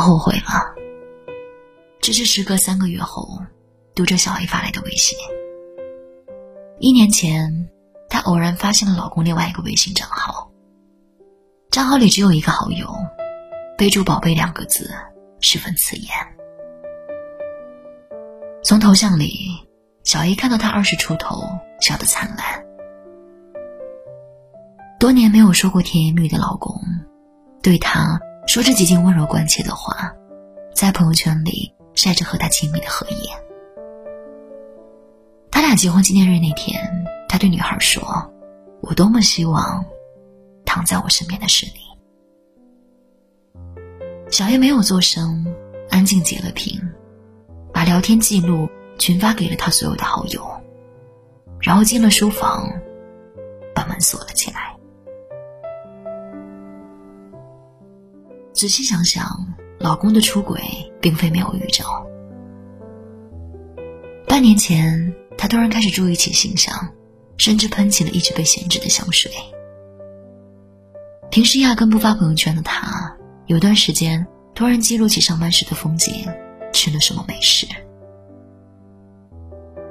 后悔了。这是时隔三个月后，读者小 A 发来的微信。一年前，她偶然发现了老公另外一个微信账号，账号里只有一个好友，备注“宝贝”两个字，十分刺眼。从头像里，小 A 看到她二十出头，笑得灿烂。多年没有说过甜言蜜语的老公，对她说着几近温柔关切的话，在朋友圈里。晒着和他亲密的合影。他俩结婚纪念日那天，他对女孩说：“我多么希望躺在我身边的是你。”小叶没有做声，安静截了屏，把聊天记录群发给了他所有的好友，然后进了书房，把门锁了起来。仔细想想。老公的出轨并非没有预兆。半年前，她突然开始注意起形象，甚至喷起了一直被闲置的香水。平时压根不发朋友圈的她，有段时间突然记录起上班时的风景，吃了什么美食。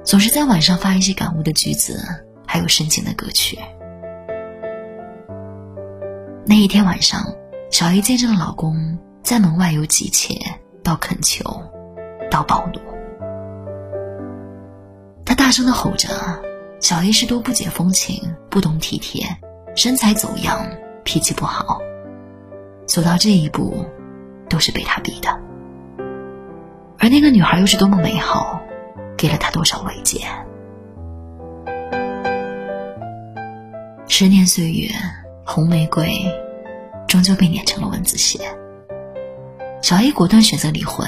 总是在晚上发一些感悟的句子，还有深情的歌曲。那一天晚上，小 A 见证了老公。在门外有急切，到恳求，到暴怒。他大声的吼着：“小 A 是多不解风情，不懂体贴，身材走样，脾气不好。走到这一步，都是被他逼的。而那个女孩又是多么美好，给了他多少慰藉。十年岁月，红玫瑰，终究被碾成了蚊子血。”小 A 果断选择离婚，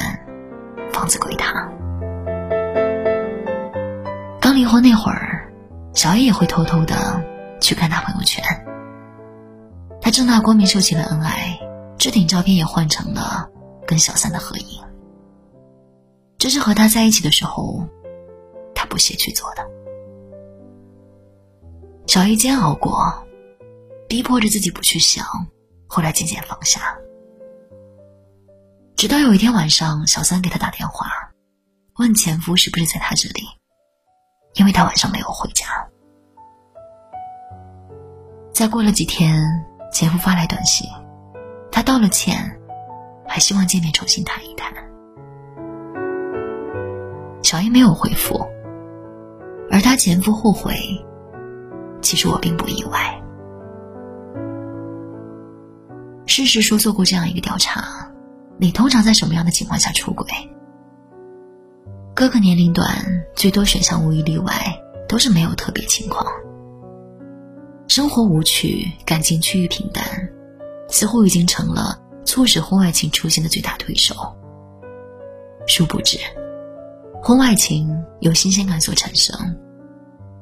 房子归他。刚离婚那会儿，小 A 也会偷偷的去看他朋友圈。他正大光明秀起了恩爱，置顶照片也换成了跟小三的合影。这是和他在一起的时候，他不屑去做的。小 A 煎熬过，逼迫着自己不去想，后来渐渐放下。直到有一天晚上，小三给他打电话，问前夫是不是在他这里，因为他晚上没有回家。再过了几天，前夫发来短信，他道了歉，还希望见面重新谈一谈。小英没有回复，而他前夫后悔，其实我并不意外。事实说做过这样一个调查。你通常在什么样的情况下出轨？各个年龄段最多选项无一例外都是没有特别情况。生活无趣，感情趋于平淡，似乎已经成了促使婚外情出现的最大推手。殊不知，婚外情由新鲜感所产生，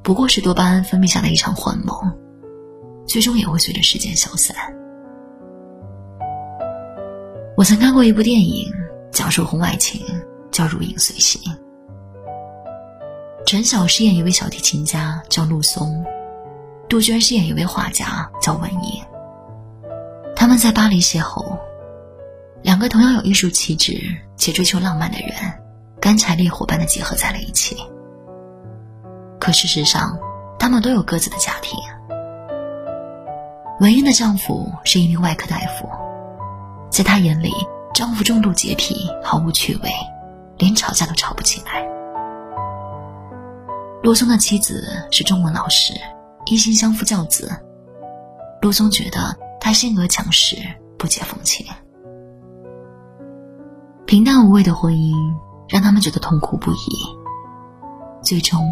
不过是多巴胺分泌下的一场幻梦，最终也会随着时间消散。我曾看过一部电影，讲述婚外情，叫《如影随形》。陈晓饰演一位小提琴家，叫陆松；杜鹃饰演一位画家，叫文英。他们在巴黎邂逅，两个同样有艺术气质且追求浪漫的人，干柴烈火般的结合在了一起。可事实上，他们都有各自的家庭。文英的丈夫是一名外科大夫。在他眼里，丈夫重度洁癖，毫无趣味，连吵架都吵不起来。陆松的妻子是中文老师，一心相夫教子。陆松觉得她性格强势，不解风情。平淡无味的婚姻让他们觉得痛苦不已。最终，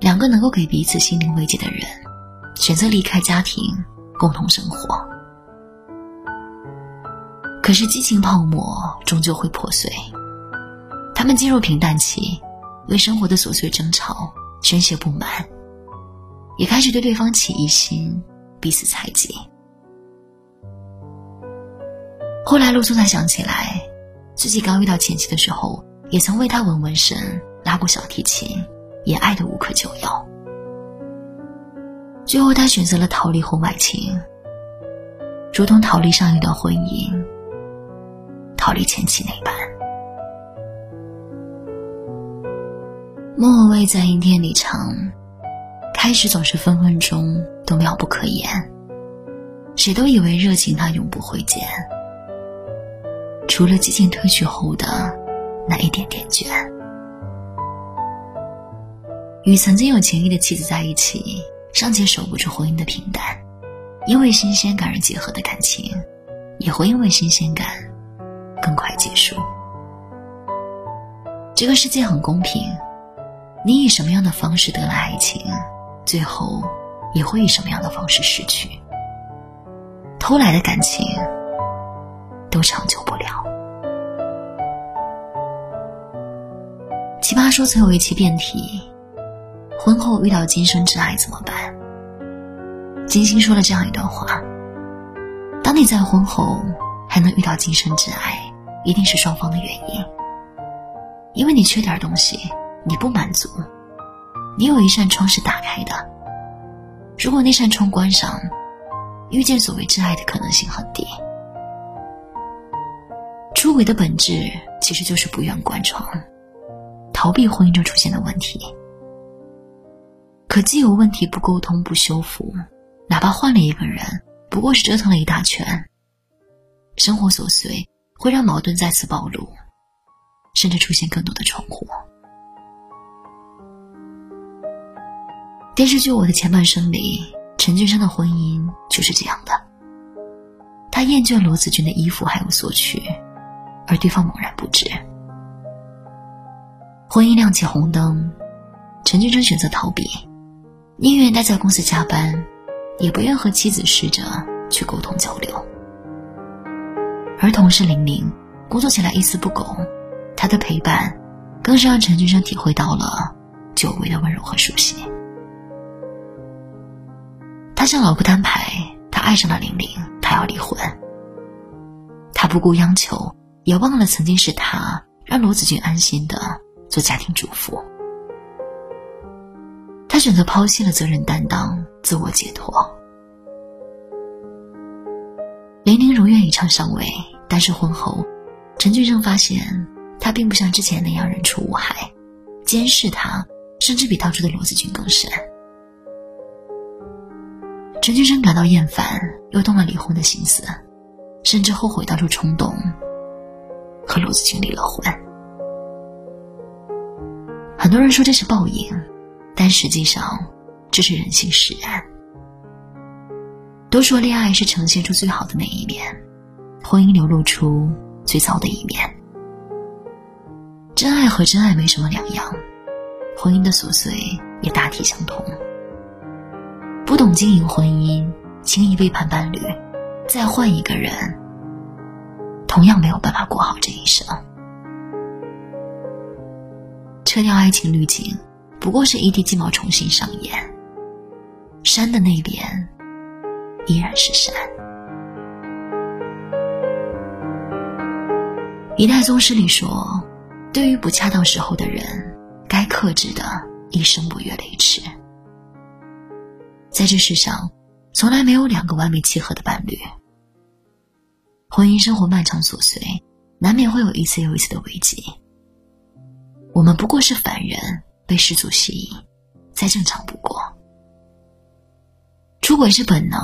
两个能够给彼此心灵慰藉的人，选择离开家庭，共同生活。可是激情泡沫终究会破碎，他们进入平淡期，为生活的琐碎争吵宣泄不满，也开始对对方起疑心，彼此猜忌。后来陆松才想起来，自己刚遇到前妻的时候，也曾为她纹纹身、拉过小提琴，也爱得无可救药。最后，他选择了逃离婚外情，如同逃离上一段婚姻。逃离前妻那般。莫文蔚在阴天里唱，开始总是分分钟都妙不可言，谁都以为热情它永不会减，除了激情褪去后的那一点点倦。与曾经有情谊的妻子在一起，尚且守不住婚姻的平淡，因为新鲜感而结合的感情，也会因为新鲜感更快结束。这个世界很公平，你以什么样的方式得来爱情，最后也会以什么样的方式失去。偷来的感情都长久不了。奇葩说曾有一期辩题。婚后遇到今生挚爱怎么办？金星说了这样一段话：当你在婚后还能遇到今生挚爱，一定是双方的原因。因为你缺点东西，你不满足，你有一扇窗是打开的。如果那扇窗关上，遇见所谓挚爱的可能性很低。出轨的本质其实就是不愿关窗，逃避婚姻中出现的问题。可既有问题不沟通不修复，哪怕换了一个人，不过是折腾了一大圈。生活琐碎会让矛盾再次暴露，甚至出现更多的冲突。电视剧《我的前半生》里，陈俊生的婚姻就是这样的。他厌倦罗子君的衣服还有索取，而对方猛然不知。婚姻亮起红灯，陈俊生选择逃避。宁愿待在公司加班，也不愿和妻子试着去沟通交流。而同事玲玲工作起来一丝不苟，她的陪伴更是让陈俊生体会到了久违的温柔和熟悉。他向老婆摊牌，他爱上了玲玲，他要离婚。他不顾央求，也忘了曾经是他让罗子君安心的做家庭主妇。他选择抛弃了责任担当，自我解脱。上位，但是婚后，陈俊生发现他并不像之前那样人畜无害，监视他甚至比当初的罗子君更深。陈俊生感到厌烦，又动了离婚的心思，甚至后悔当初冲动和罗子君离了婚。很多人说这是报应。但实际上，这是人性使然。都说恋爱是呈现出最好的那一面，婚姻流露出最糟的一面。真爱和真爱没什么两样，婚姻的琐碎也大体相同。不懂经营婚姻，轻易背叛伴侣，再换一个人，同样没有办法过好这一生。撤掉爱情滤镜。不过是一地鸡毛重新上演，山的那边依然是山。一代宗师里说：“对于不恰当时候的人，该克制的一生不越雷池。”在这世上，从来没有两个完美契合的伴侣。婚姻生活漫长琐碎，难免会有一次又一次的危机。我们不过是凡人。被世俗吸引，再正常不过。出轨是本能，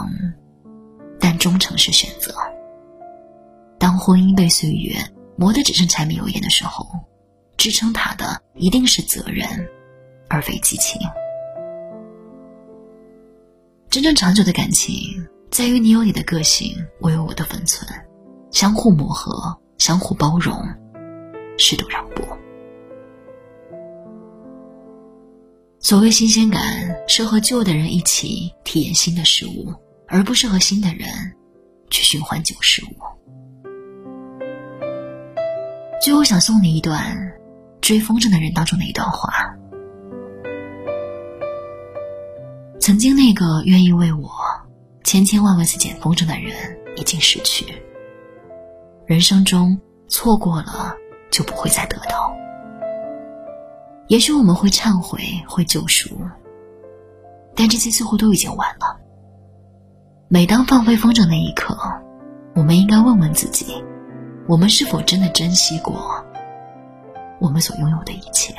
但忠诚是选择。当婚姻被岁月磨得只剩柴米油盐的时候，支撑它的一定是责任，而非激情。真正长久的感情，在于你有你的个性，我有我的分寸，相互磨合，相互包容，适度让步。所谓新鲜感，是和旧的人一起体验新的事物，而不是和新的人去循环旧事物。最后，想送你一段《追风筝的人》当中的一段话：曾经那个愿意为我千千万万次捡风筝的人，已经逝去。人生中错过了，就不会再得到。也许我们会忏悔，会救赎，但这些似乎都已经晚了。每当放飞风筝那一刻，我们应该问问自己：我们是否真的珍惜过我们所拥有的一切？